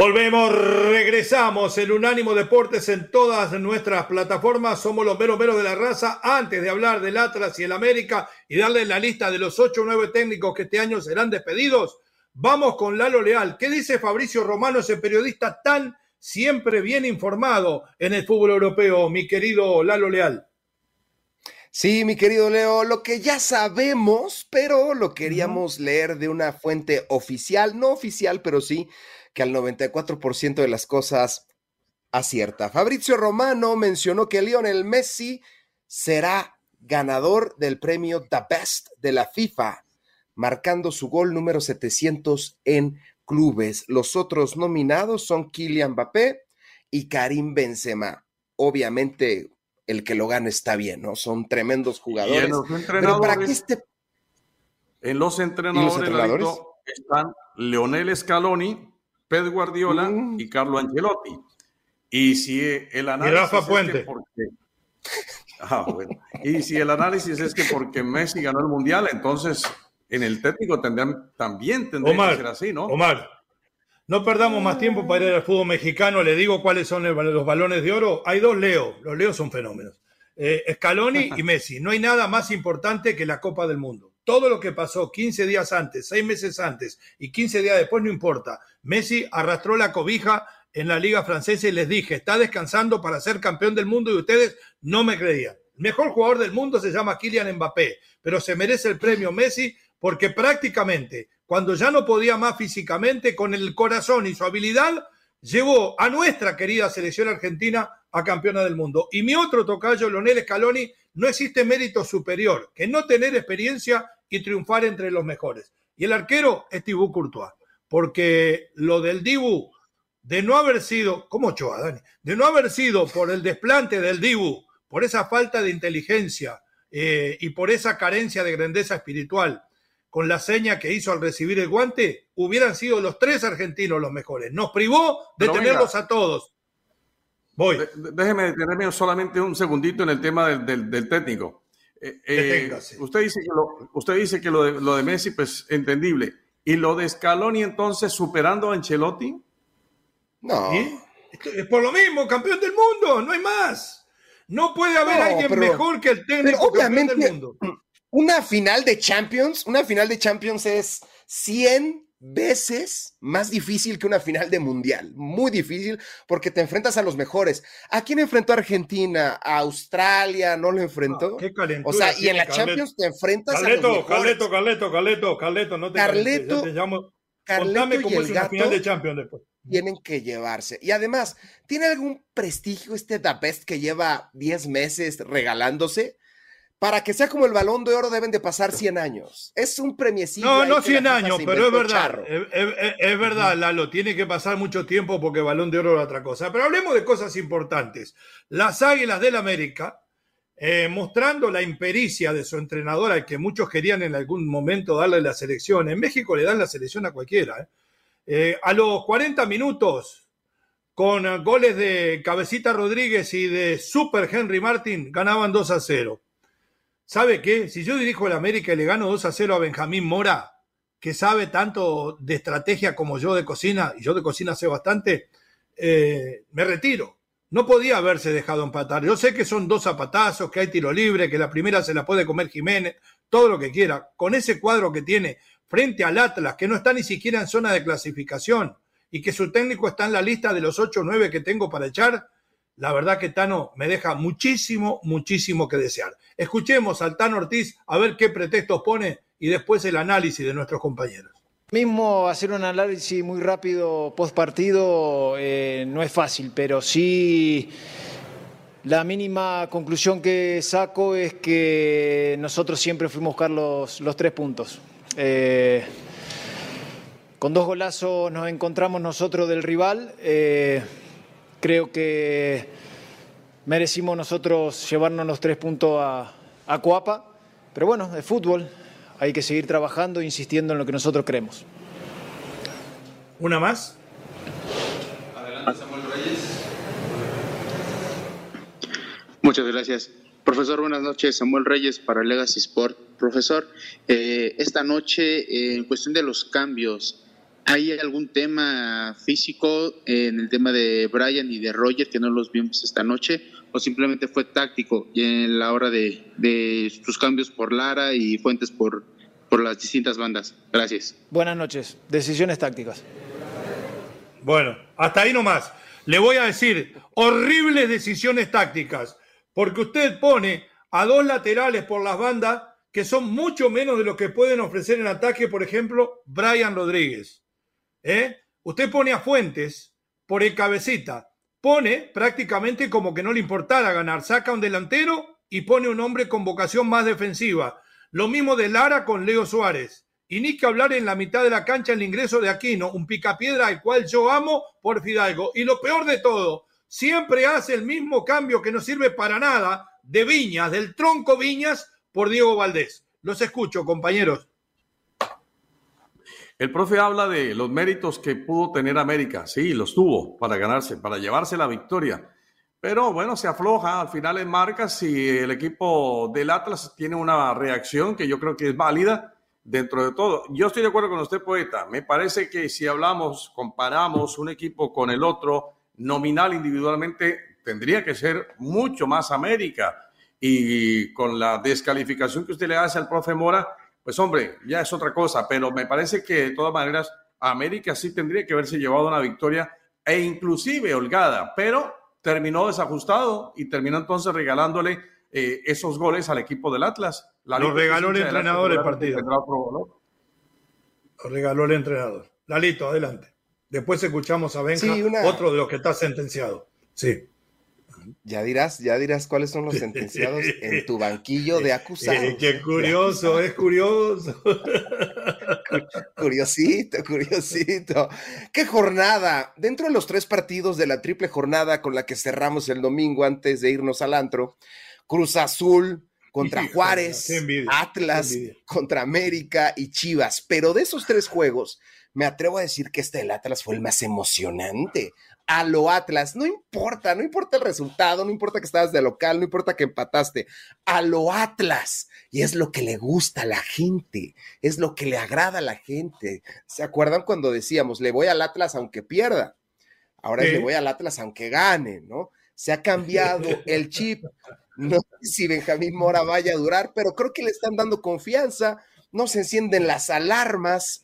Volvemos, regresamos en Unánimo Deportes en todas nuestras plataformas. Somos los meros meros de la raza. Antes de hablar del Atlas y el América y darle la lista de los ocho o nueve técnicos que este año serán despedidos, vamos con Lalo Leal. ¿Qué dice Fabricio Romano, ese periodista tan siempre bien informado en el fútbol europeo, mi querido Lalo Leal? Sí, mi querido Leo, lo que ya sabemos, pero lo queríamos leer de una fuente oficial, no oficial, pero sí que al 94% de las cosas acierta. Fabrizio Romano mencionó que Lionel Messi será ganador del premio The Best de la FIFA, marcando su gol número 700 en clubes. Los otros nominados son Kylian Mbappé y Karim Benzema. Obviamente el que lo gane está bien, ¿no? Son tremendos jugadores. En los entrenadores, este en los entrenadores, están Leonel Scaloni, Pep Guardiola mm. y Carlo Ancelotti. Y si el análisis Puente. Ah, y si el análisis es que porque Messi ganó el mundial, entonces en el técnico tendrían, también tendría que ser así, ¿no? Omar, no perdamos más tiempo para ir al fútbol mexicano. Le digo cuáles son los balones de oro. Hay dos Leo. Los Leos son fenómenos. Eh, Scaloni y Messi. No hay nada más importante que la Copa del Mundo todo lo que pasó 15 días antes, 6 meses antes y 15 días después, no importa. Messi arrastró la cobija en la liga francesa y les dije, está descansando para ser campeón del mundo y ustedes no me creían. Mejor jugador del mundo se llama Kylian Mbappé, pero se merece el premio Messi porque prácticamente cuando ya no podía más físicamente, con el corazón y su habilidad, llevó a nuestra querida selección argentina a campeona del mundo. Y mi otro tocayo, Lonel Scaloni, no existe mérito superior que no tener experiencia y triunfar entre los mejores. Y el arquero es Tibú Courtois, porque lo del Dibu, de no haber sido, ¿cómo Choa, Dani? De no haber sido por el desplante del Dibu, por esa falta de inteligencia eh, y por esa carencia de grandeza espiritual, con la seña que hizo al recibir el guante, hubieran sido los tres argentinos los mejores. Nos privó de tenerlos a todos. Voy. Déjeme detenerme solamente un segundito en el tema del técnico. Eh, eh, usted dice que, lo, usted dice que lo, de, lo de Messi, pues entendible. ¿Y lo de Scaloni entonces superando a Ancelotti? No. Es por lo mismo, campeón del mundo, no hay más. No puede haber alguien mejor que el técnico obviamente, del mundo. Una final de Champions, una final de Champions es 100 veces más difícil que una final de mundial. Muy difícil porque te enfrentas a los mejores. ¿A quién enfrentó Argentina? ¿A Australia? ¿No lo enfrentó? qué o sea, y en la Champions te enfrentas a los mejores. Carleto, Carleto, Carleto, Carleto, no te Carleto, te llamo. Carleto cómo es una final de Champions después. Tienen que llevarse. Y además, ¿tiene algún prestigio este The Best que lleva 10 meses regalándose? Para que sea como el balón de oro deben de pasar 100 años. Es un premiecillo. No, no 100 años, pero es verdad. Es, verdad, Lalo, tiene que pasar mucho tiempo porque el balón de oro es otra cosa. Pero hablemos de cosas importantes. Las Águilas del América, eh, mostrando la impericia de su entrenadora, que muchos querían en algún momento darle la selección. En México le dan la selección a cualquiera. ¿eh? Eh, a los 40 minutos, con goles de Cabecita Rodríguez y de Super Henry Martin, ganaban 2 a 0 ¿Sabe qué? Si yo dirijo el América y le gano 2 a 0 a Benjamín Mora, que sabe tanto de estrategia como yo de cocina, y yo de cocina sé bastante, eh, me retiro. No podía haberse dejado empatar. Yo sé que son dos zapatazos, que hay tiro libre, que la primera se la puede comer Jiménez, todo lo que quiera. Con ese cuadro que tiene frente al Atlas, que no está ni siquiera en zona de clasificación, y que su técnico está en la lista de los 8 o 9 que tengo para echar, la verdad que Tano me deja muchísimo, muchísimo que desear. Escuchemos al Tano Ortiz a ver qué pretextos pone y después el análisis de nuestros compañeros. Mismo hacer un análisis muy rápido post partido eh, no es fácil, pero sí la mínima conclusión que saco es que nosotros siempre fuimos a buscar los, tres puntos. Eh, con dos golazos nos encontramos nosotros del rival. Eh, creo que merecimos nosotros llevarnos los tres puntos a, a Coapa. Pero bueno, es fútbol. Hay que seguir trabajando e insistiendo en lo que nosotros creemos. ¿Una más? Muchas gracias. Profesor, buenas noches. Samuel Reyes para Legacy Sport. Profesor, eh, esta noche, eh, en cuestión de los cambios, ¿hay algún tema físico en el tema de Brian y de Roger que no los vimos esta noche? ¿O simplemente fue táctico y en la hora de, de sus cambios por Lara y Fuentes por, por las distintas bandas? Gracias. Buenas noches. Decisiones tácticas. Bueno, hasta ahí nomás. Le voy a decir, horribles decisiones tácticas porque usted pone a dos laterales por las bandas que son mucho menos de lo que pueden ofrecer en ataque, por ejemplo, Brian Rodríguez. ¿Eh? Usted pone a Fuentes por el cabecita, pone prácticamente como que no le importara ganar, saca un delantero y pone un hombre con vocación más defensiva. Lo mismo de Lara con Leo Suárez. Y ni que hablar en la mitad de la cancha el ingreso de Aquino, un picapiedra al cual yo amo por Fidalgo. Y lo peor de todo, siempre hace el mismo cambio que no sirve para nada de Viñas, del tronco Viñas, por Diego Valdés. Los escucho, compañeros. El profe habla de los méritos que pudo tener América. Sí, los tuvo para ganarse, para llevarse la victoria. Pero bueno, se afloja al final en marcas y el equipo del Atlas tiene una reacción que yo creo que es válida dentro de todo. Yo estoy de acuerdo con usted, poeta. Me parece que si hablamos, comparamos un equipo con el otro, nominal individualmente tendría que ser mucho más América. Y con la descalificación que usted le hace al profe Mora, pues hombre, ya es otra cosa, pero me parece que de todas maneras América sí tendría que haberse llevado una victoria e inclusive holgada, pero terminó desajustado y terminó entonces regalándole eh, esos goles al equipo del Atlas. La Lo regaló el entrenador el partido. Lo regaló el entrenador. Lalito, adelante. Después escuchamos a Benja, otro de los que está sentenciado. Sí. Ya dirás, ya dirás cuáles son los sentenciados en tu banquillo de acusados. Eh, qué curioso, es curioso. Curiosito, curiosito. Qué jornada. Dentro de los tres partidos de la triple jornada con la que cerramos el domingo antes de irnos al antro, Cruz Azul contra Juárez, Atlas contra América y Chivas. Pero de esos tres juegos, me atrevo a decir que este del Atlas fue el más emocionante. A lo Atlas, no importa, no importa el resultado, no importa que estabas de local, no importa que empataste, a lo Atlas. Y es lo que le gusta a la gente, es lo que le agrada a la gente. ¿Se acuerdan cuando decíamos, le voy al Atlas aunque pierda? Ahora le voy al Atlas aunque gane, ¿no? Se ha cambiado el chip. No sé si Benjamín Mora vaya a durar, pero creo que le están dando confianza, no se encienden las alarmas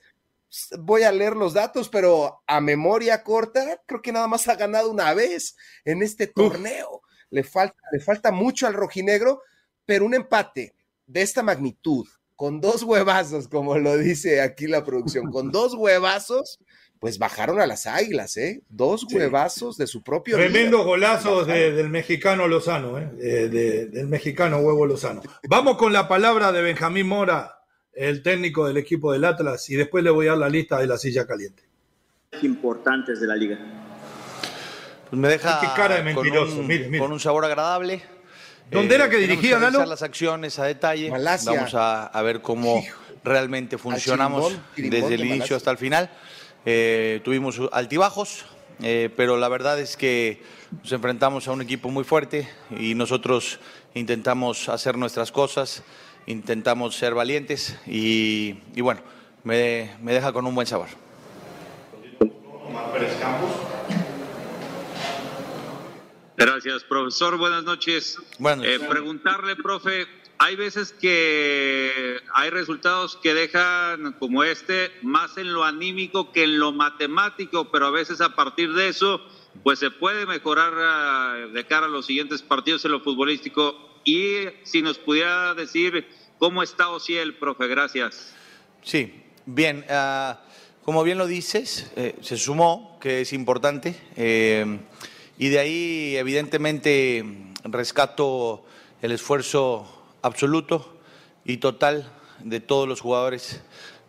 voy a leer los datos, pero a memoria corta, creo que nada más ha ganado una vez en este torneo. Le falta, le falta mucho al rojinegro, pero un empate de esta magnitud, con dos huevazos, como lo dice aquí la producción, con dos huevazos, pues bajaron a las águilas, ¿eh? Dos huevazos de su propio. Tremendo golazo del mexicano Lozano, ¿eh? del mexicano Huevo Lozano. Vamos con la palabra de Benjamín Mora el técnico del equipo del Atlas, y después le voy a dar la lista de la silla caliente. Importantes de la liga. Pues me deja cara de con, un, con un sabor agradable. ¿Dónde era que eh, dirigía, Galo? las acciones a detalle. Vamos a, ver cómo realmente funcionamos desde el inicio hasta el final. Eh, tuvimos altibajos, eh, pero la verdad es que nos enfrentamos a un equipo muy fuerte y nosotros intentamos hacer nuestras cosas intentamos ser valientes y, bueno, me, deja con un buen sabor. Gracias, profesor. Buenas noches. Eh, preguntarle, profe, hay veces que hay resultados que dejan como este más en lo anímico que en lo matemático, pero a veces a partir de eso pues se puede mejorar ah, de cara a los siguientes partidos en lo futbolístico. Y si nos pudiera decir cómo está Ociel, profe, gracias. Sí, bien. Ah, como bien lo dices, eh, se sumó, que es importante, eh, y de ahí evidentemente rescato el esfuerzo absoluto y total de todos los jugadores,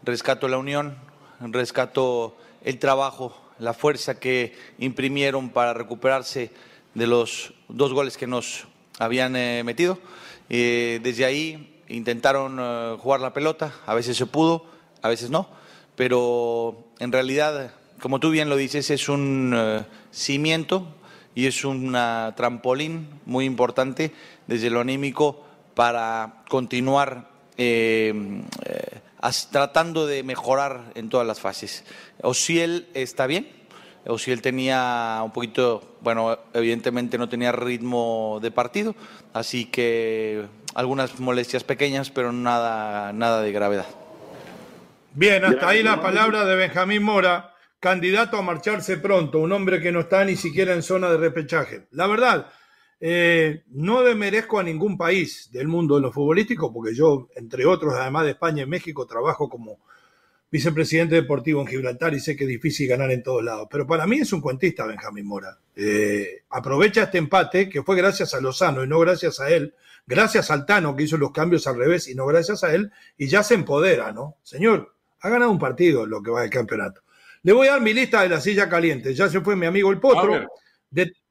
rescato la unión, rescato el trabajo, la fuerza que imprimieron para recuperarse de los dos goles que nos habían eh, metido. desde ahí intentaron jugar la pelota, a veces se pudo, a veces no pero en realidad, como tú bien lo dices, es un eh, cimiento y es un trampolín muy importante desde lo anímico para continuar eh, eh, tratando de mejorar en todas las fases. Osiel está bien, Osiel tenía un poquito, bueno, evidentemente no tenía ritmo de partido, así que algunas molestias pequeñas, pero nada, nada de gravedad. Bien, hasta ahí la palabra de Benjamín Mora, candidato a marcharse pronto, un hombre que no está ni siquiera en zona de repechaje. La verdad, eh, no demerezco a ningún país del mundo de lo futbolístico, porque yo, entre otros, además de España y México, trabajo como vicepresidente deportivo en Gibraltar y sé que es difícil ganar en todos lados. Pero para mí es un cuentista Benjamín Mora. Eh, aprovecha este empate, que fue gracias a Lozano y no gracias a él, gracias al Tano que hizo los cambios al revés y no gracias a él, y ya se empodera, ¿no? Señor, ha ganado un partido lo que va del campeonato. Le voy a dar mi lista de la silla caliente. Ya se fue mi amigo el Potro.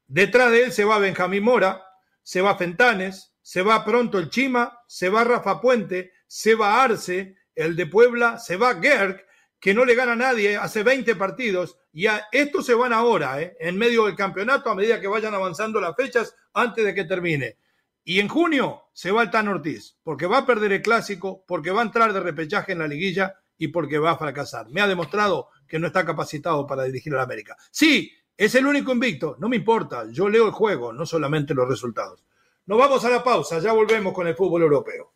detrás de él se va Benjamín Mora, se va Fentanes, se va pronto el Chima, se va Rafa Puente, se va Arce, el de Puebla, se va Gerg, que no le gana a nadie hace 20 partidos. Y a, estos se van ahora, ¿eh? en medio del campeonato, a medida que vayan avanzando las fechas antes de que termine. Y en junio se va el Tan Ortiz, porque va a perder el clásico, porque va a entrar de repechaje en la liguilla y porque va a fracasar. Me ha demostrado que no está capacitado para dirigir a la América. Sí, es el único invicto, no me importa, yo leo el juego, no solamente los resultados. Nos vamos a la pausa, ya volvemos con el fútbol europeo.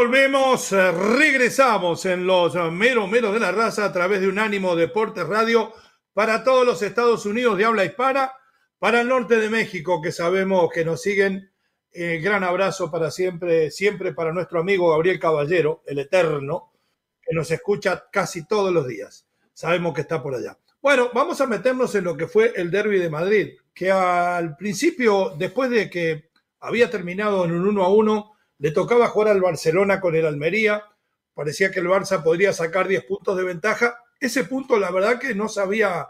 Volvemos, eh, regresamos en los meros meros de la raza a través de Unánimo Deportes Radio para todos los Estados Unidos de habla hispana, para el norte de México que sabemos que nos siguen. Eh, gran abrazo para siempre, siempre para nuestro amigo Gabriel Caballero, el Eterno, que nos escucha casi todos los días. Sabemos que está por allá. Bueno, vamos a meternos en lo que fue el derby de Madrid, que al principio, después de que había terminado en un 1 a 1, le tocaba jugar al Barcelona con el Almería. Parecía que el Barça podría sacar 10 puntos de ventaja. Ese punto, la verdad, que no sabía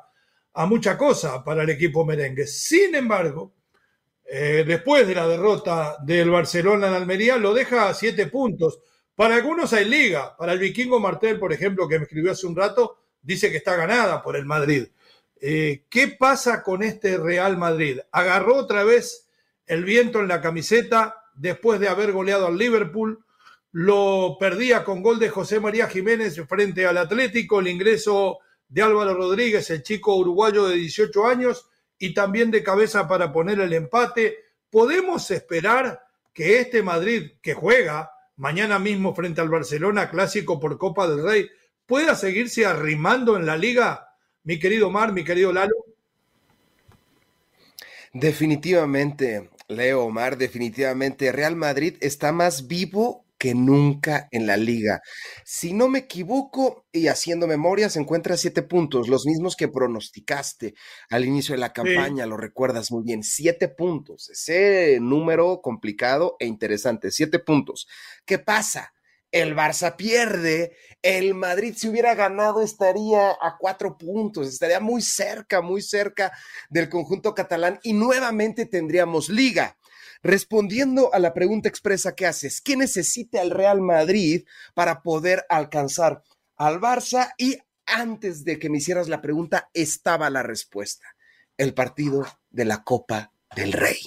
a mucha cosa para el equipo merengue. Sin embargo, eh, después de la derrota del Barcelona en Almería, lo deja a 7 puntos. Para algunos hay liga. Para el vikingo Martel, por ejemplo, que me escribió hace un rato, dice que está ganada por el Madrid. Eh, ¿Qué pasa con este Real Madrid? Agarró otra vez el viento en la camiseta, después de haber goleado al Liverpool. Lo perdía con gol de José María Jiménez frente al Atlético, el ingreso de Álvaro Rodríguez, el chico uruguayo de 18 años, y también de cabeza para poner el empate. ¿Podemos esperar que este Madrid, que juega mañana mismo frente al Barcelona, clásico por Copa del Rey, pueda seguirse arrimando en la liga? Mi querido Mar, mi querido Lalo. Definitivamente, Leo Omar, definitivamente Real Madrid está más vivo que nunca en la liga. Si no me equivoco, y haciendo memoria, se encuentra siete puntos, los mismos que pronosticaste al inicio de la campaña, lo recuerdas muy bien, siete puntos, ese número complicado e interesante, siete puntos. ¿Qué pasa? El Barça pierde, el Madrid si hubiera ganado estaría a cuatro puntos, estaría muy cerca, muy cerca del conjunto catalán y nuevamente tendríamos liga respondiendo a la pregunta expresa que haces, ¿qué necesita el Real Madrid para poder alcanzar al Barça? Y antes de que me hicieras la pregunta, estaba la respuesta. El partido de la Copa del Rey.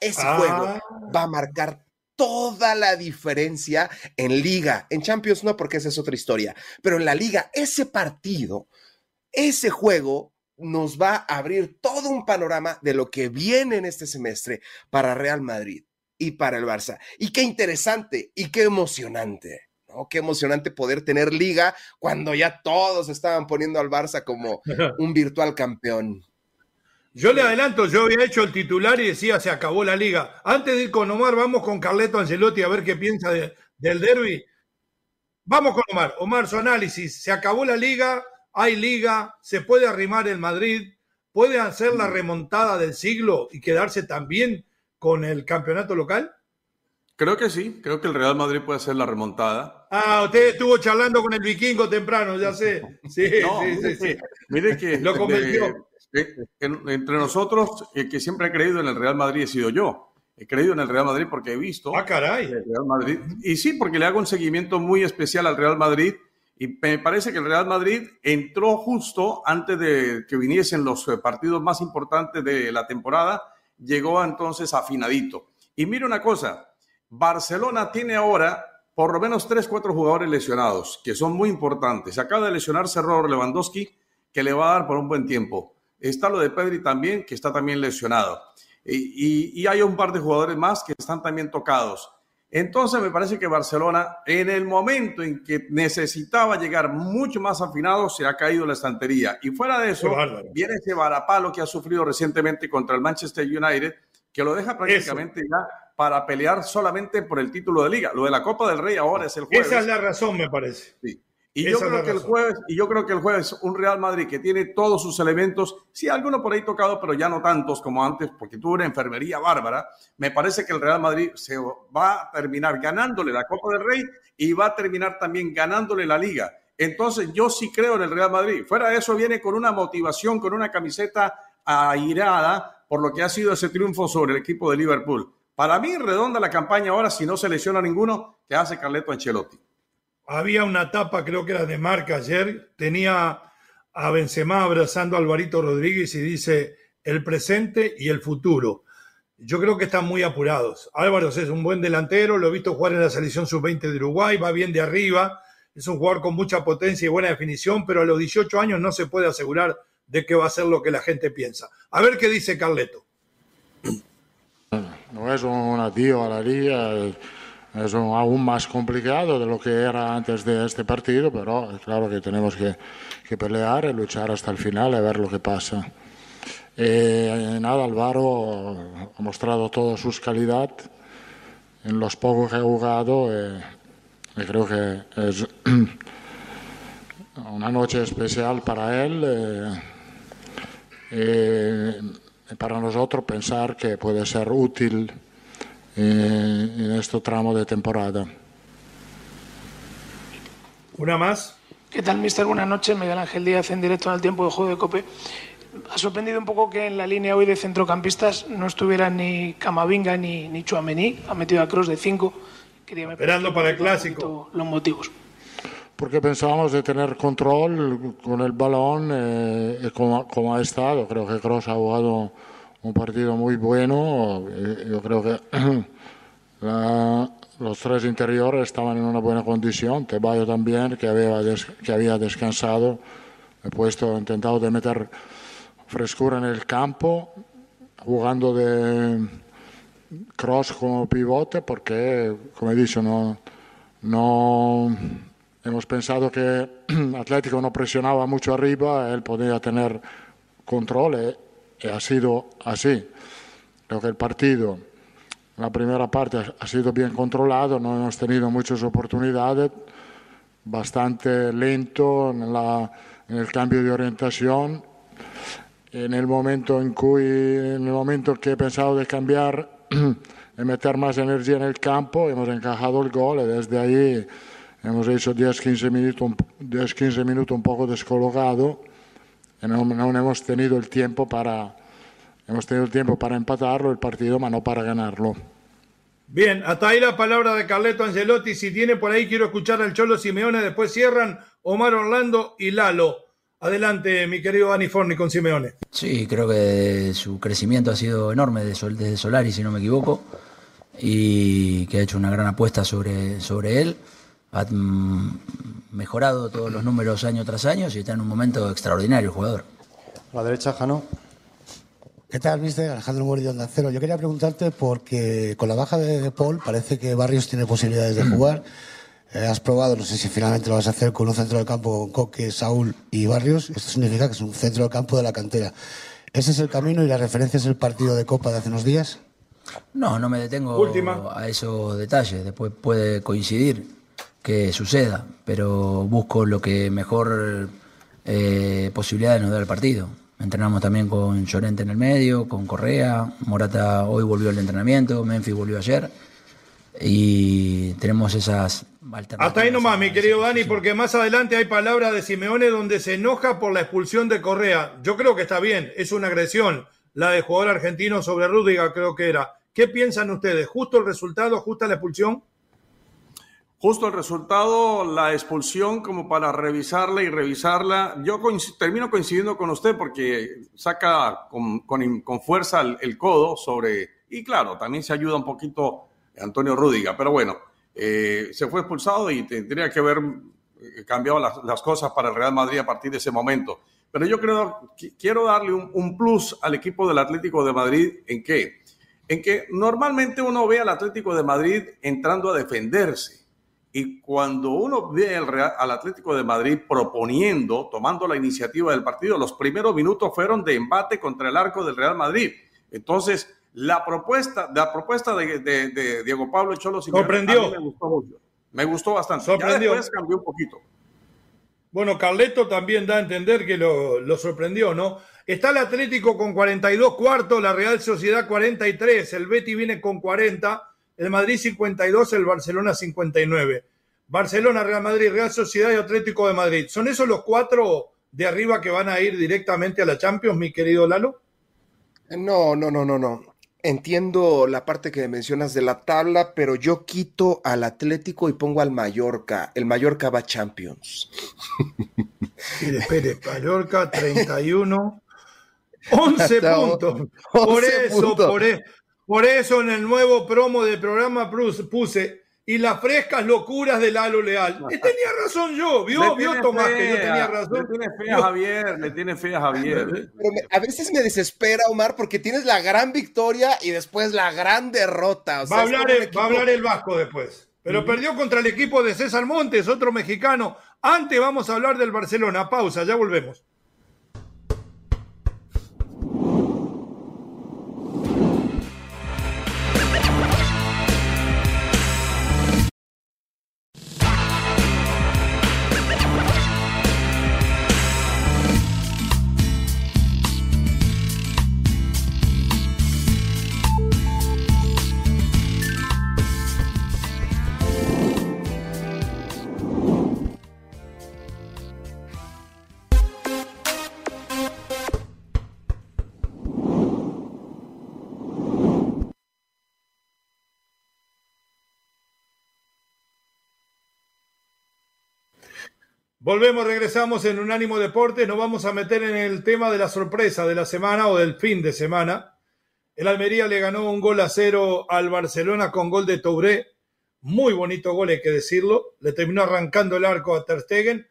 Ese ah. juego va a marcar toda la diferencia en liga. En Champions no, porque esa es otra historia. Pero en la liga, ese partido, ese juego nos va a abrir todo un panorama de lo que viene en este semestre para Real Madrid y para el Barça. Y qué interesante y qué emocionante. ¿no? Qué emocionante poder tener liga cuando ya todos estaban poniendo al Barça como un virtual campeón. Yo le adelanto, yo había hecho el titular y decía se acabó la liga. Antes de ir con Omar, vamos con Carleto Ancelotti a ver qué piensa del derby. Vamos con Omar. Omar, su análisis. Se acabó la liga, hay liga, se puede arrimar el Madrid, puede hacer la mm. remontada del siglo y quedarse también con el campeonato local? Creo que sí, creo que el Real Madrid puede hacer la remontada. Ah, usted estuvo charlando con el vikingo temprano, ya sé. Sí, sí, sí, Mire que lo convenció. Entre nosotros, el que siempre ha creído en el Real Madrid he sido yo. He creído en el Real Madrid porque he visto. Ah, caray. El Real Madrid. Y sí, porque le hago un seguimiento muy especial al Real Madrid y me parece que el Real Madrid entró justo antes de que viniesen los eh, partidos más importantes de la temporada, llegó entonces afinadito. Y mire una cosa, Barcelona tiene ahora por lo menos tres, cuatro jugadores lesionados, que son muy importantes. Acaba de lesionarse Robert Lewandowski, que le va a dar por un buen tiempo. Está lo de Pedri también, que está también lesionado. Y, y hay un par de jugadores más que están también tocados. Entonces me parece que Barcelona, en el momento en que necesitaba llegar mucho más afinado, se ha caído la estantería. Y fuera de eso, viene ese varapalo que ha sufrido recientemente contra el Manchester United, que lo deja prácticamente ya para pelear solamente por el título de liga. Lo de la Copa del Rey ahora es el jueves. Esa es la razón, me parece. Sí. Y yo, creo que el jueves, y yo creo que el jueves un Real Madrid que tiene todos sus elementos, sí, alguno por ahí tocado, pero ya no tantos como antes, porque tuvo una enfermería bárbara. Me parece que el Real Madrid se va a terminar ganándole la Copa del Rey y va a terminar también ganándole la Liga. Entonces yo sí creo en el Real Madrid. Fuera de eso viene con una motivación, con una camiseta airada por lo que ha sido ese triunfo sobre el equipo de Liverpool. Para mí redonda la campaña ahora si no se lesiona ninguno que hace Carleto Ancelotti había una tapa, creo que era de marca ayer, tenía a Benzema abrazando a Alvarito Rodríguez y dice el presente y el futuro. Yo creo que están muy apurados. Álvaro es un buen delantero, lo he visto jugar en la selección sub-20 de Uruguay, va bien de arriba, es un jugador con mucha potencia y buena definición, pero a los 18 años no se puede asegurar de que va a ser lo que la gente piensa. A ver qué dice Carleto. No es un adiós a la es aún más complicado de lo que era antes de este partido, pero claro que tenemos que, que pelear y luchar hasta el final y ver lo que pasa. Eh, nada, Álvaro ha mostrado toda su calidad en los pocos que ha jugado eh, y creo que es una noche especial para él eh, y para nosotros pensar que puede ser útil en este tramo de temporada. Una más. ¿Qué tal, mister? Buenas noches. Miguel Ángel Díaz en directo en el tiempo de juego de COPE. Ha sorprendido un poco que en la línea hoy de centrocampistas no estuvieran ni Camavinga ni, ni Chuamení. Ha metido a Cross de 5. Esperando para el clásico. Los motivos. Porque pensábamos de tener control con el balón eh, como, como, ha estado. Creo que Cross ha jugado un partido muy bueno. Eh, yo creo que los tres interiores estaban en una buena condición. Tebayo también, que había, que había descansado. He puesto, intentado de meter frescura en el campo, jugando de cross como pivote, porque, como he dicho, no, no hemos pensado que Atlético no presionaba mucho arriba, él podía tener control. Ha sido así. Creo que el partido la primera parte ha sido bien controlado, no hemos tenido muchas oportunidades, bastante lento en, en el cambio de orientación. En el momento en cui, en el momento que he pensado de cambiar y meter más energía en el campo, hemos encajado el gol y desde ahí hemos hecho 10-15 minutos, 10, minutos un poco descolocado no, no hemos tenido el tiempo para hemos tenido el tiempo para empatarlo el partido, pero no para ganarlo. Bien, hasta ahí la palabra de Carleto Angelotti. Si tiene por ahí, quiero escuchar al Cholo Simeone. Después cierran Omar Orlando y Lalo. Adelante, mi querido Dani Forni con Simeone. Sí, creo que su crecimiento ha sido enorme desde Solari, si no me equivoco, y que ha hecho una gran apuesta sobre, sobre él. Ha mejorado todos los números año tras año y está en un momento extraordinario el jugador. A la derecha, Jano. ¿Qué tal, mister? Alejandro Murillo de Cero. Yo quería preguntarte porque con la baja de, Paul parece que Barrios tiene posibilidades de jugar. Eh, has probado, no sé si finalmente lo vas a hacer con un centro del campo con Coque, Saúl y Barrios. Esto significa que es un centro del campo de la cantera. ¿Ese es el camino y la referencia es el partido de Copa de hace unos días? No, no me detengo a esos detalles. Después puede coincidir que suceda, pero busco lo que mejor eh, posibilidades nos da el partido. Entrenamos también con Llorente en el medio, con Correa, Morata hoy volvió al entrenamiento, Memphis volvió ayer y tenemos esas alternativas. Hasta ahí nomás, mi querido Dani, porque más adelante hay palabras de Simeone donde se enoja por la expulsión de Correa. Yo creo que está bien, es una agresión, la de jugador argentino sobre Rúdiga creo que era. ¿Qué piensan ustedes? ¿Justo el resultado, justa la expulsión? Justo el resultado, la expulsión como para revisarla y revisarla. Yo termino coincidiendo con usted porque saca con, fuerza el, codo sobre, y claro, también se ayuda un poquito Antonio Rúdiga, pero bueno, eh, se fue expulsado y tendría que haber eh, cambiado las, cosas para el Real Madrid a partir de ese momento. Pero yo creo, quiero darle un, un plus al equipo del Atlético de Madrid en qué? En que normalmente uno ve al Atlético de Madrid entrando a defenderse y cuando uno ve al, Atlético de Madrid proponiendo, tomando la iniciativa del partido, los primeros minutos fueron de embate contra el arco del Real Madrid. Entonces, la propuesta, la propuesta de, Diego Pablo Cholo Sorprendió. me gustó mucho. Me gustó bastante. Sorprendió. después cambió un poquito. Bueno, Carleto también da a entender que lo, lo, sorprendió, ¿no? Está el Atlético con 42 cuartos, la Real Sociedad 43, el Betty viene con 40 el Madrid 52, el Barcelona 59. Barcelona, Real Madrid, Real Sociedad y Atlético de Madrid. ¿Son esos los cuatro de arriba que van a ir directamente a la Champions, mi querido Lalo? No, no, no, no, no. Entiendo la parte que mencionas de la tabla, pero yo quito al Atlético y pongo al Mallorca. El Mallorca va a Champions. Espere, espere, Mallorca 31. 11 puntos. por eso, por eso. Por eso en el nuevo promo del programa puse y las frescas locuras de Lalo Leal. Y tenía razón yo, vio, vio Tomás que yo tenía razón. Le tiene fe a Javier, le tiene fe a Javier. Pero a veces me desespera, Omar, porque tienes la gran victoria y después la gran derrota. va, a hablar el, va a hablar el Vasco después. Pero perdió contra el equipo de César Montes, otro mexicano. Antes vamos a hablar del Barcelona. Pausa, ya volvemos. Volvemos, regresamos en Unánimo Deportes. Nos vamos a meter en el tema de la sorpresa de la semana o del fin de semana. El Almería le ganó un gol a cero al Barcelona con gol de Touré. Muy bonito gol, hay que decirlo. Le terminó arrancando el arco a Ter Stegen.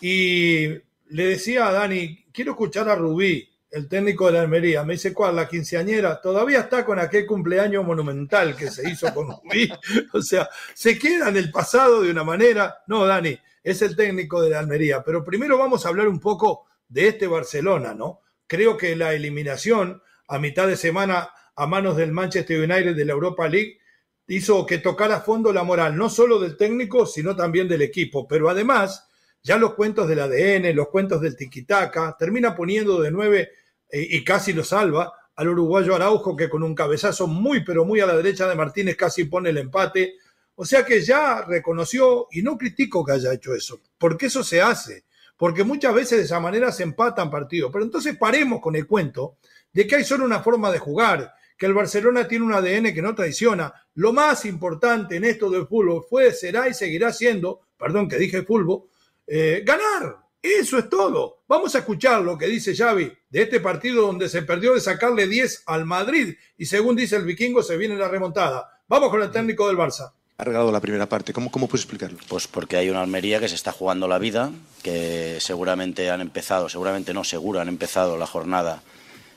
Y le decía a Dani, quiero escuchar a Rubí, el técnico de la Almería. Me dice, ¿cuál? La quinceañera. Todavía está con aquel cumpleaños monumental que se hizo con Rubí. O sea, se queda en el pasado de una manera. No, Dani es el técnico de la Almería. Pero primero vamos a hablar un poco de este Barcelona, ¿no? Creo que la eliminación a mitad de semana a manos del Manchester United de la Europa League hizo que tocara a fondo la moral, no solo del técnico, sino también del equipo. Pero además, ya los cuentos del ADN, los cuentos del tiquitaca, termina poniendo de nueve eh, y casi lo salva al uruguayo Araujo, que con un cabezazo muy, pero muy a la derecha de Martínez casi pone el empate. O sea que ya reconoció, y no critico que haya hecho eso, porque eso se hace, porque muchas veces de esa manera se empatan partidos. Pero entonces paremos con el cuento de que hay solo una forma de jugar, que el Barcelona tiene un ADN que no traiciona. Lo más importante en esto del fútbol fue, será y seguirá siendo, perdón que dije fútbol, eh, ganar. Eso es todo. Vamos a escuchar lo que dice Xavi de este partido donde se perdió de sacarle 10 al Madrid y según dice el vikingo se viene la remontada. Vamos con el técnico del Barça. Ha regalado la primera parte. ¿Cómo, ¿Cómo puedes explicarlo? Pues porque hay una Almería que se está jugando la vida, que seguramente han empezado, seguramente no, seguro han empezado la jornada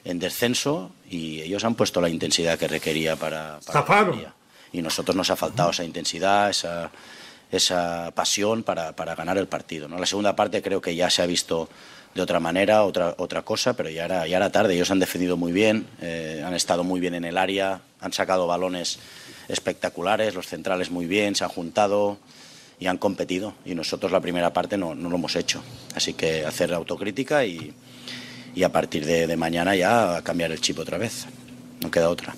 en descenso y ellos han puesto la intensidad que requería para, para Y nosotros nos ha faltado esa intensidad, esa, esa pasión para, para, ganar el partido. ¿no? La segunda parte creo que ya se ha visto de otra manera, otra, otra cosa, pero ya era, ya era tarde. Ellos han defendido muy bien, eh, han estado muy bien en el área, han sacado balones espectaculares, los centrales muy bien, se han juntado y han competido. Y nosotros la primera parte no, no lo hemos hecho. Así que hacer autocrítica y, y a partir de, mañana ya cambiar el chip otra vez. No queda otra.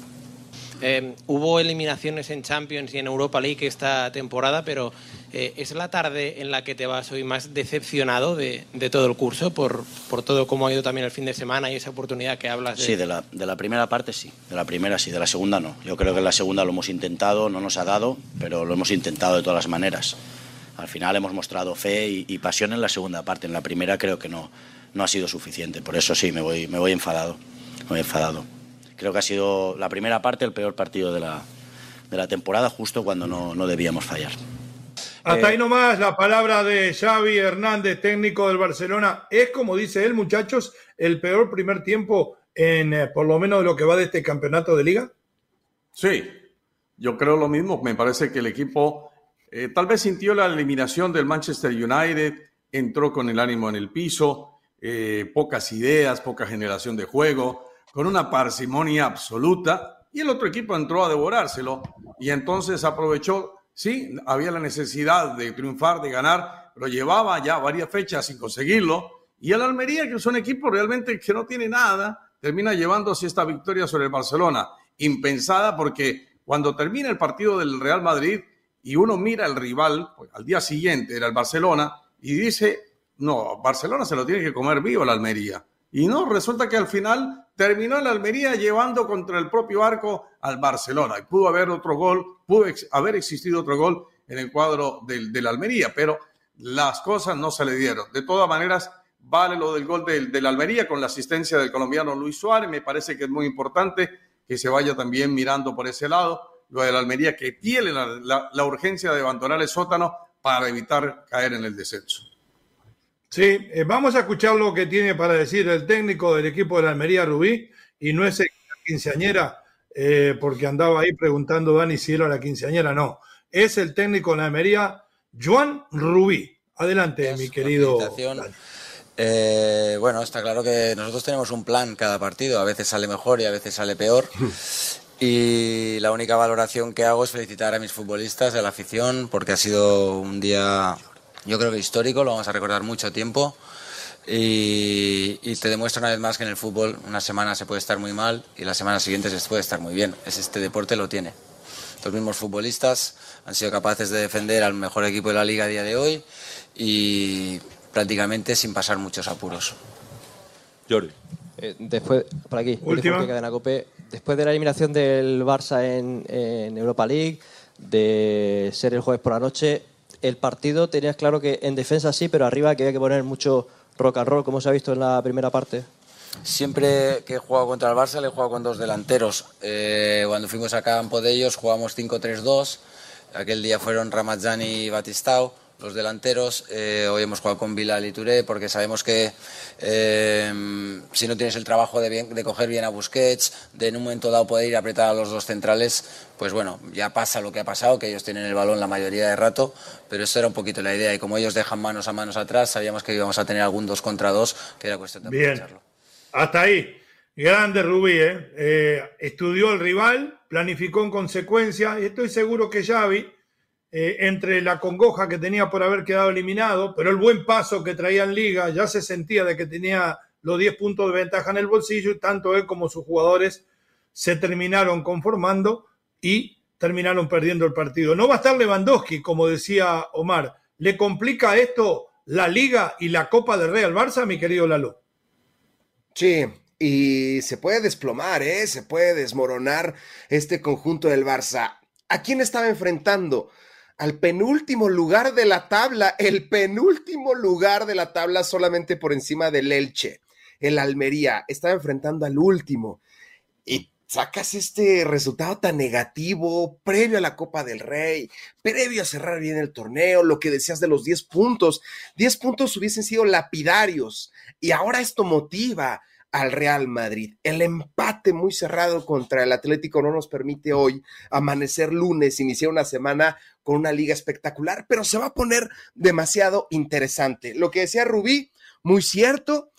Eh, hubo eliminaciones en Champions y en Europa League esta temporada, pero eh, ¿es la tarde en la que te vas hoy más decepcionado de, todo el curso por, por, todo cómo ha ido también el fin de semana y esa oportunidad que hablas? De... Sí, de la, primera parte sí, de la primera sí, de la segunda no. Yo creo que en la segunda lo hemos intentado, no nos ha dado, pero lo hemos intentado de todas las maneras. Al final hemos mostrado fe y, pasión en la segunda parte, en la primera creo que no ha sido suficiente. Por eso sí, me voy, enfadado. Me voy enfadado. Creo que ha sido la primera parte el peor partido de la, temporada, justo cuando no debíamos fallar. Hasta eh, ahí nomás la palabra de Xavi Hernández, técnico del Barcelona. Es, como dice él, muchachos, el peor primer tiempo en, eh, por lo menos, de lo que va de este campeonato de liga. Sí, yo creo lo mismo. Me parece que el equipo eh, tal vez sintió la eliminación del Manchester United, entró con el ánimo en el piso, pocas ideas, poca generación de juego, con una parsimonia absoluta, y el otro equipo entró a devorárselo y entonces aprovechó, sí, había la necesidad de triunfar, de ganar, pero llevaba ya varias fechas sin conseguirlo, y el Almería, que es un equipo realmente que no tiene nada, termina llevándose esta victoria sobre el Barcelona, impensada porque cuando termina el partido del Real Madrid y uno mira al rival, pues, al día siguiente era el Barcelona, y dice, no, Barcelona se lo tiene que comer vivo la Almería. Y no, resulta que al final terminó la Almería llevando contra el propio arco al Barcelona. Y pudo haber otro gol, pudo haber existido otro gol en el cuadro del, la Almería, pero las cosas no se le dieron. De todas maneras, vale lo del gol del, la Almería con la asistencia del colombiano Luis Suárez. Me parece que es muy importante que se vaya también mirando por ese lado. Lo de la Almería que tiene la urgencia de abandonar el sótano para evitar caer en el descenso. Sí, eh, vamos a escuchar lo que tiene para decir el técnico del equipo de la Almería Rubí, y no es la quinceañera, eh, porque andaba ahí preguntando Dani si era la quinceañera, no. Es el técnico de la Almería, Juan Rubí. Adelante, mi querido. Eh, bueno, está claro que nosotros tenemos un plan cada partido, a veces sale mejor y a veces sale peor. Y la única valoración que hago es felicitar a mis futbolistas, a la afición, porque ha sido un día yo creo que histórico, lo vamos a recordar mucho tiempo. Y, te demuestra una vez más que en el fútbol una semana se puede estar muy mal y la semana siguiente se puede estar muy bien. Es este deporte lo tiene. Los mismos futbolistas han sido capaces de defender al mejor equipo de la liga a día de hoy y prácticamente sin pasar muchos apuros. Jordi. Eh, después, por aquí, después de la eliminación del Barça en, en Europa League, de ser el jueves por la noche, el partido tenías claro que en defensa sí, pero arriba que había que poner mucho rock and roll, como se ha visto en la primera parte. Siempre que he jugado contra el Barça le he jugado con dos delanteros. Eh, cuando fuimos a campo de ellos jugamos 5-3-2. Aquel día fueron Ramazani y Batistao los delanteros. Eh, hoy hemos jugado con Bilal y Touré porque sabemos que eh, si no tienes el trabajo de, de, coger bien a Busquets, de en un momento dado poder ir a apretar a los dos centrales, pues bueno, ya pasa lo que ha pasado, que ellos tienen el balón la mayoría de rato, pero eso era un poquito la idea. Y como ellos dejan manos a manos atrás, sabíamos que íbamos a tener algún dos contra dos, que era cuestión de Bien. Hasta ahí. Grande Rubí, ¿eh? ¿eh? estudió el rival, planificó en consecuencia, y estoy seguro que Xavi, eh, entre la congoja que tenía por haber quedado eliminado, pero el buen paso que traía en liga, ya se sentía de que tenía los 10 puntos de ventaja en el bolsillo y tanto él como sus jugadores se terminaron conformando y terminaron perdiendo el partido. No va a estar Lewandowski, como decía Omar. ¿Le complica esto la Liga y la Copa del Rey al Barça, mi querido Lalo? Sí, y se puede desplomar, ¿eh? se puede desmoronar este conjunto del Barça. ¿A quién estaba enfrentando? Al penúltimo lugar de la tabla, el penúltimo lugar de la tabla solamente por encima del Elche, el Almería. Estaba enfrentando al último. Y sacas este resultado tan negativo previo a la Copa del Rey, previo a cerrar bien el torneo, lo que decías de los 10 puntos. 10 puntos hubiesen sido lapidarios y ahora esto motiva al Real Madrid. El empate muy cerrado contra el Atlético no nos permite hoy amanecer lunes, iniciar una semana con una liga espectacular, pero se va a poner demasiado interesante. Lo que decía Rubí, muy cierto,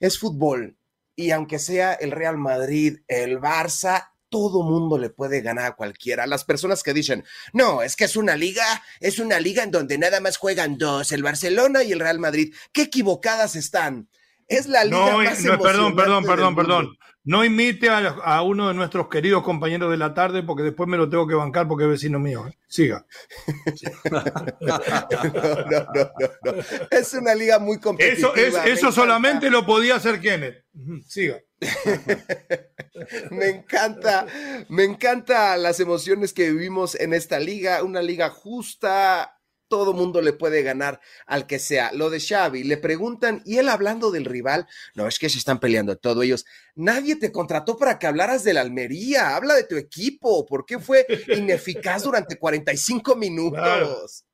es fútbol. Y aunque sea el Real Madrid, el Barça, todo mundo le puede ganar a cualquiera. Las personas que dicen, no, es que es una liga, es una liga en donde nada más juegan dos, el Barcelona y el Real Madrid. Qué equivocadas están. Es la liga no, más no, Perdón, perdón, perdón, perdón. No imite a, uno de nuestros queridos compañeros de la tarde porque después me lo tengo que bancar porque es vecino mío. ¿eh? Siga. no, no, no, Es una liga muy competitiva. Eso, eso solamente lo podía hacer Kenneth. Siga. me encanta, me encanta las emociones que vivimos en esta liga, una liga justa, todo mundo le puede ganar al que sea. Lo de Xavi, le preguntan, y él hablando del rival, no, es que se están peleando todos ellos. Nadie te contrató para que hablaras de la Almería, habla de tu equipo, ¿por qué fue ineficaz durante 45 minutos?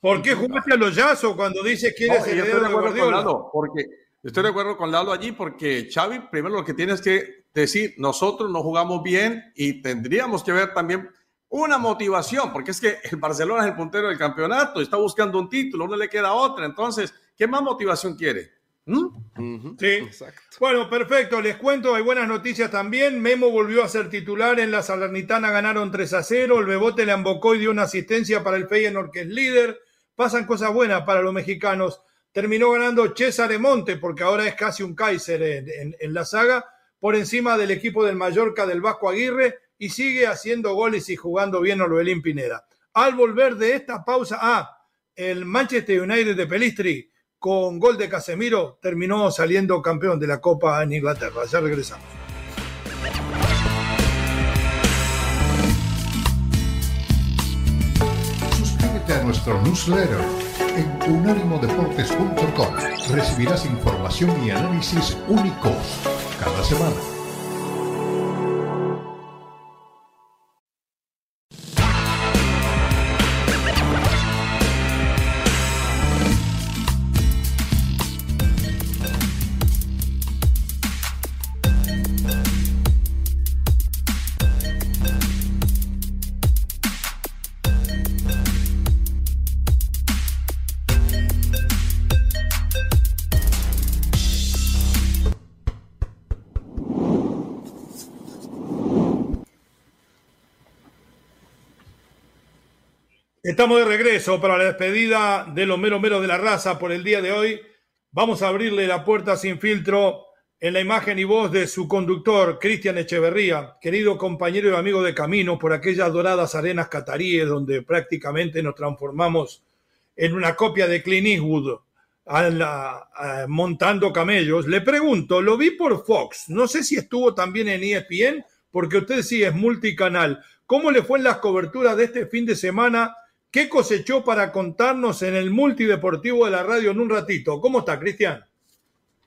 ¿Por qué jugaste a los yazo cuando dices que eres estoy de acuerdo con Lalo, porque estoy de acuerdo con Lalo allí, porque Xavi, primero lo que tienes que decir, nosotros no jugamos bien y tendríamos que ver también una motivación, porque es que el Barcelona es el puntero del campeonato, está buscando un título, no le queda otra. Entonces, ¿qué más motivación quiere? ¿Mm? Sí, Exacto. bueno, perfecto. Les cuento, hay buenas noticias también. Memo volvió a ser titular en la Salernitana, ganaron 3 a 0. El Bebote le embocó y dio una asistencia para el Feyenoord, que es líder. Pasan cosas buenas para los mexicanos. Terminó ganando César Monte, porque ahora es casi un Kaiser en, en la saga, por encima del equipo del Mallorca del Vasco Aguirre y sigue haciendo goles y jugando bien Orbelín Pineda. Al volver de esta pausa, ah, el Manchester United de Pelistri con gol de Casemiro terminó saliendo campeón de la Copa en Inglaterra. Ya regresamos. Suscríbete a nuestro newsletter en unánimodeportes.com. Recibirás información y análisis únicos cada semana. Estamos de regreso para la despedida de los mero mero de la raza por el día de hoy. Vamos a abrirle la puerta sin filtro en la imagen y voz de su conductor, Cristian Echeverría, querido compañero y amigo de camino por aquellas doradas arenas cataríes donde prácticamente nos transformamos en una copia de Clint Eastwood montando camellos. Le pregunto, lo vi por Fox, no sé si estuvo también en ESPN, porque usted sí es multicanal. ¿Cómo le fue en las coberturas de este fin de semana? ¿Qué cosechó para contarnos en el multideportivo de la radio en un ratito? ¿Cómo está, Cristian?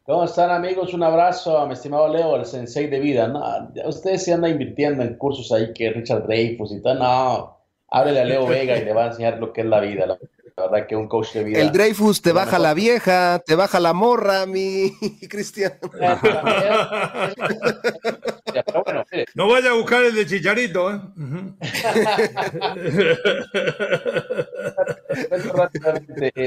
¿Cómo están, amigos? Un abrazo a mi estimado Leo, el sensei de vida. No, ustedes se andan invirtiendo en cursos ahí que Richard Dreyfus y tal. No, háblele a Leo Vega y le va a enseñar lo que es la vida. La verdad que un coach de vida. El Dreyfus te baja la vieja, te baja la morra, mi Cristian. no vaya a buscar el de Chicharito, ¿eh?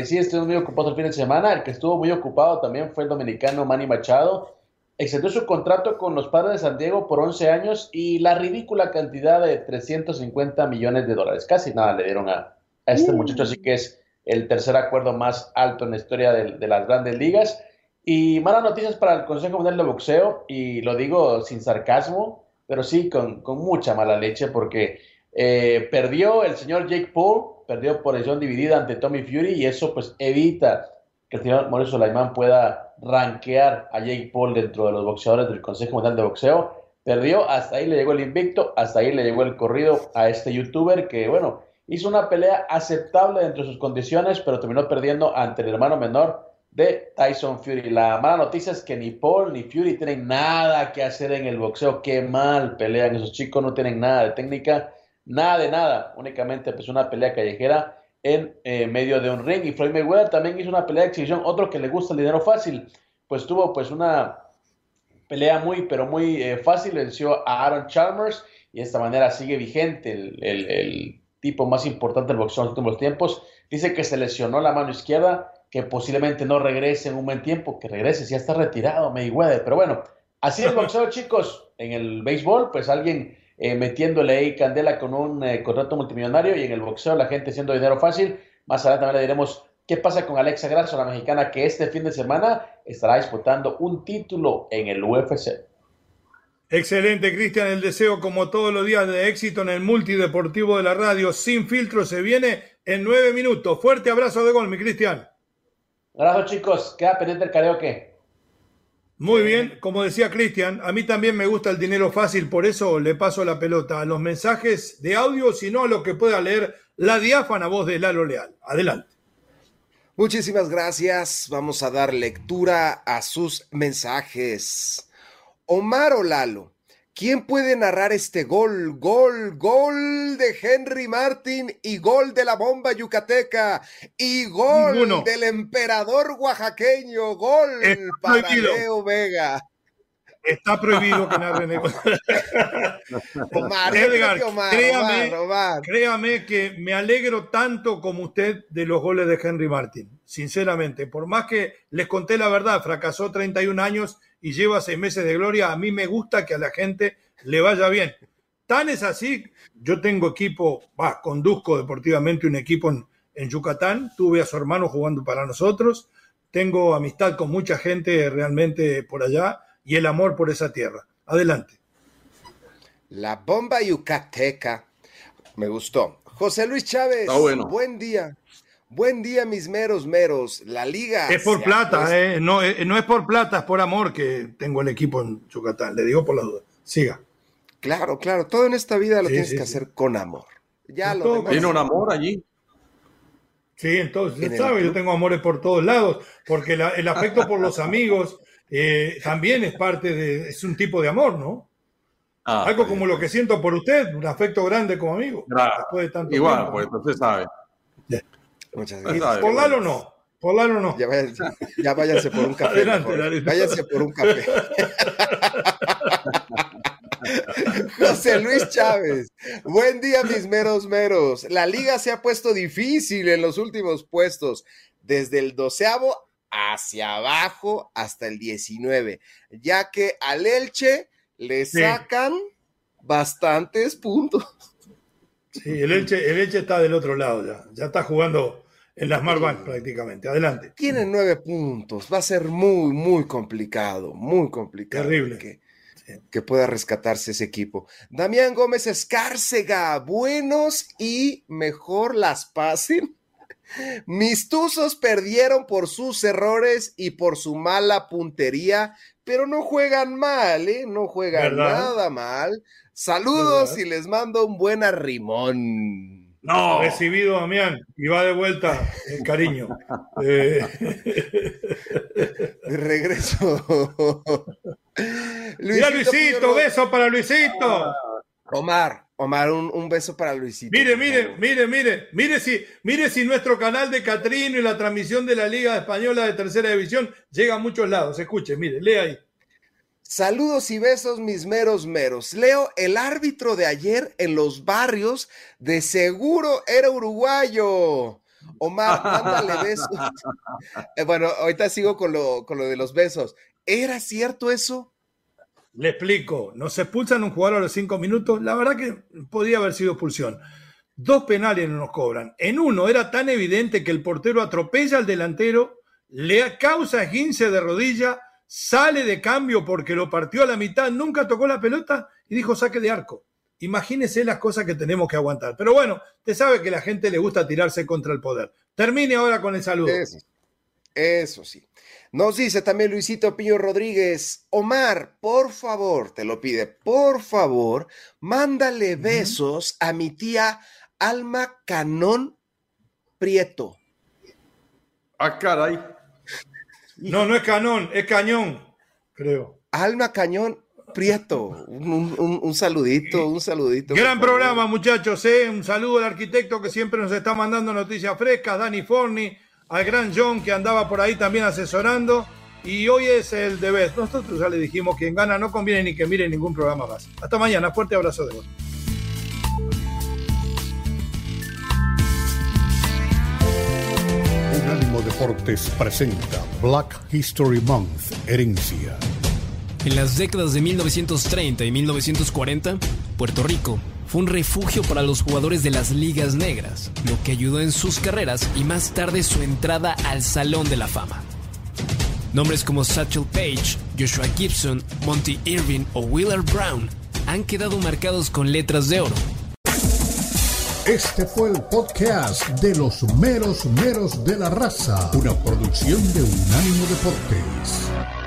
sí, estuve muy ocupado el fin de semana. El que estuvo muy ocupado también fue el dominicano Manny Machado. extendió su contrato con los Padres de San Diego por 11 años y la ridícula cantidad de 350 millones de dólares. Casi nada le dieron a, este mm. muchacho, así que es el tercer acuerdo más alto en la historia de, las grandes ligas. Y malas noticias para el Consejo Mundial de Boxeo, y lo digo sin sarcasmo, pero sí con, mucha mala leche, porque eh, perdió el señor Jake Paul, perdió por decisión dividida ante Tommy Fury, y eso pues evita que el señor Mauricio Sulaimán pueda rankear a Jake Paul dentro de los boxeadores del Consejo Mundial de Boxeo. Perdió, hasta ahí le llegó el invicto, hasta ahí le llegó el corrido a este youtuber que, bueno, hizo una pelea aceptable dentro de sus condiciones, pero terminó perdiendo ante el hermano menor de Tyson Fury. La mala noticia es que ni Paul ni Fury tienen nada que hacer en el boxeo. Qué mal pelean esos chicos, no tienen nada de técnica, nada de nada. Únicamente pues una pelea callejera en eh, medio de un ring. Y Floyd Mayweather también hizo una pelea de exhibición, otro que le gusta el dinero fácil, pues tuvo pues una pelea muy, pero muy eh, fácil, venció a Aaron Chalmers y de esta manera sigue vigente el, tipo más importante del boxeo en los últimos tiempos. Dice que se lesionó la mano izquierda, que posiblemente no regrese en un buen tiempo, que regrese, si ya está retirado Mayweather. Pero bueno, así es el boxeo, chicos. En el béisbol, pues alguien eh, metiéndole ahí candela con un eh, contrato multimillonario y en el boxeo la gente haciendo dinero fácil. Más adelante también le diremos qué pasa con Alexa Grasso, la mexicana que este fin de semana estará disputando un título en el UFC. Excelente, Cristian. El deseo, como todos los días, de éxito en el multideportivo de la radio. Sin filtro se viene en nueve minutos. Fuerte abrazo de gol, mi Cristian. Abrazo, chicos. Queda pendiente el karaoke. Muy bien, como decía Cristian, a mí también me gusta el dinero fácil, por eso le paso la pelota a los mensajes de audio, sino a lo que pueda leer la diáfana voz de Lalo Leal. Adelante. Muchísimas gracias. Vamos a dar lectura a sus mensajes. Omar o Lalo, ¿Quién puede narrar este gol? Gol, gol de Henry Martin y gol de la bomba yucateca y gol del emperador oaxaqueño, gol para Leo Vega. Está prohibido que narren Omar, Edgar, créame, créame que me alegro tanto como usted de los goles de Henry Martin, sinceramente. Por más que les conté la verdad, fracasó 31 años y lleva seis meses de gloria, a mí me gusta que a la gente le vaya bien. Tan es así, yo tengo equipo, va, conduzco deportivamente un equipo en, Yucatán, tuve a su hermano jugando para nosotros, tengo amistad con mucha gente realmente por allá y el amor por esa tierra. Adelante. La bomba yucateca. Me gustó. José Luis Chávez, buen día. Buen día, mis meros meros. La liga. Es por plata, eh. no, eh, no es por plata, es por amor que tengo el equipo en Yucatán. Le digo por la duda. Siga. Claro, claro. Todo en esta vida lo tienes que hacer con amor. Ya lo ¿Tiene un amor allí? Sí, entonces, usted sabe, yo tengo amores por todos lados, porque el afecto por los amigos eh, también es parte de, es un tipo de amor, ¿no? Ah, Algo como lo que siento por usted, un afecto grande como amigo. Después de Igual, pues entonces sabe. Muchas gracias. Por Lalo no. Por Lalo no. Ya váyanse, ya váyanse por un café. Adelante, váyanse por un café. José Luis Chávez. Buen día, mis meros meros. La liga se ha puesto difícil en los últimos puestos, desde el doceavo hacia abajo hasta el 19, ya que al Elche le sacan bastantes puntos. Sí, el Elche, el Elche está del otro lado ya, ya está jugando en las Marbank prácticamente. Adelante. Tiene nueve puntos, va a ser muy, muy complicado, muy complicado. Terrible. Que, que pueda rescatarse ese equipo. Damián Gómez Escárcega, buenos y mejor las pasen mis Tuzos perdieron por sus errores y por su mala puntería, pero no juegan mal, ¿eh? No juegan nada mal. Saludos y les mando un buen arrimón. No. Recibido, Damián, y va de vuelta, el cariño. De regreso. Mira, Luisito, beso para Luisito. Omar, Omar, un, beso para Luisito. Mire, mire, mire, mire, mire si, mire si nuestro canal de Catrino y la transmisión de la Liga Española de Tercera División llega a muchos lados. Escuche, mire, lea ahí. Saludos y besos, mis meros meros. Leo, el árbitro de ayer en los barrios de seguro era uruguayo. Omar, mándale besos. Eh, bueno, ahorita sigo con lo, con lo de los besos. ¿Era cierto eso? Le explico. Nos expulsan un jugador a los cinco minutos. La verdad que podía haber sido expulsión. Dos penales no nos cobran. En uno era tan evidente que el portero atropella al delantero, le causa 15 de rodilla, sale de cambio porque lo partió a la mitad, nunca tocó la pelota y dijo saque de arco. Imagínese las cosas que tenemos que aguantar. Pero bueno, te sabe que la gente le gusta tirarse contra el poder. Termine ahora con el saludo. Eso, sí. Nos dice también Luisito Piño Rodríguez, Omar, por favor, te lo pide, por favor, mándale besos a mi tía Alma Canón Prieto. Ah, caray. No, no es canón, es cañón, creo. Alma Cañón Prieto. Un, saludito, un saludito. Gran programa, muchachos. ¿eh? Un saludo al arquitecto que siempre nos está mandando noticias frescas, Dani Forni, al gran John que andaba por ahí también asesorando. Y hoy es el de vez. Nosotros ya le dijimos, quien gana no conviene ni que mire ningún programa más. Hasta mañana. Fuerte abrazo de vos. Unánimo Deportes presenta Black History Month, Herencia. En las décadas de 1930 y 1940, Puerto Rico fue un refugio para los jugadores de las ligas negras, lo que ayudó en sus carreras y más tarde su entrada al Salón de la Fama. Nombres como Satchel Paige, Joshua Gibson, Monty Irving o Willard Brown han quedado marcados con letras de oro este fue el podcast de los meros meros de la raza, una producción de Unánimo Deportes.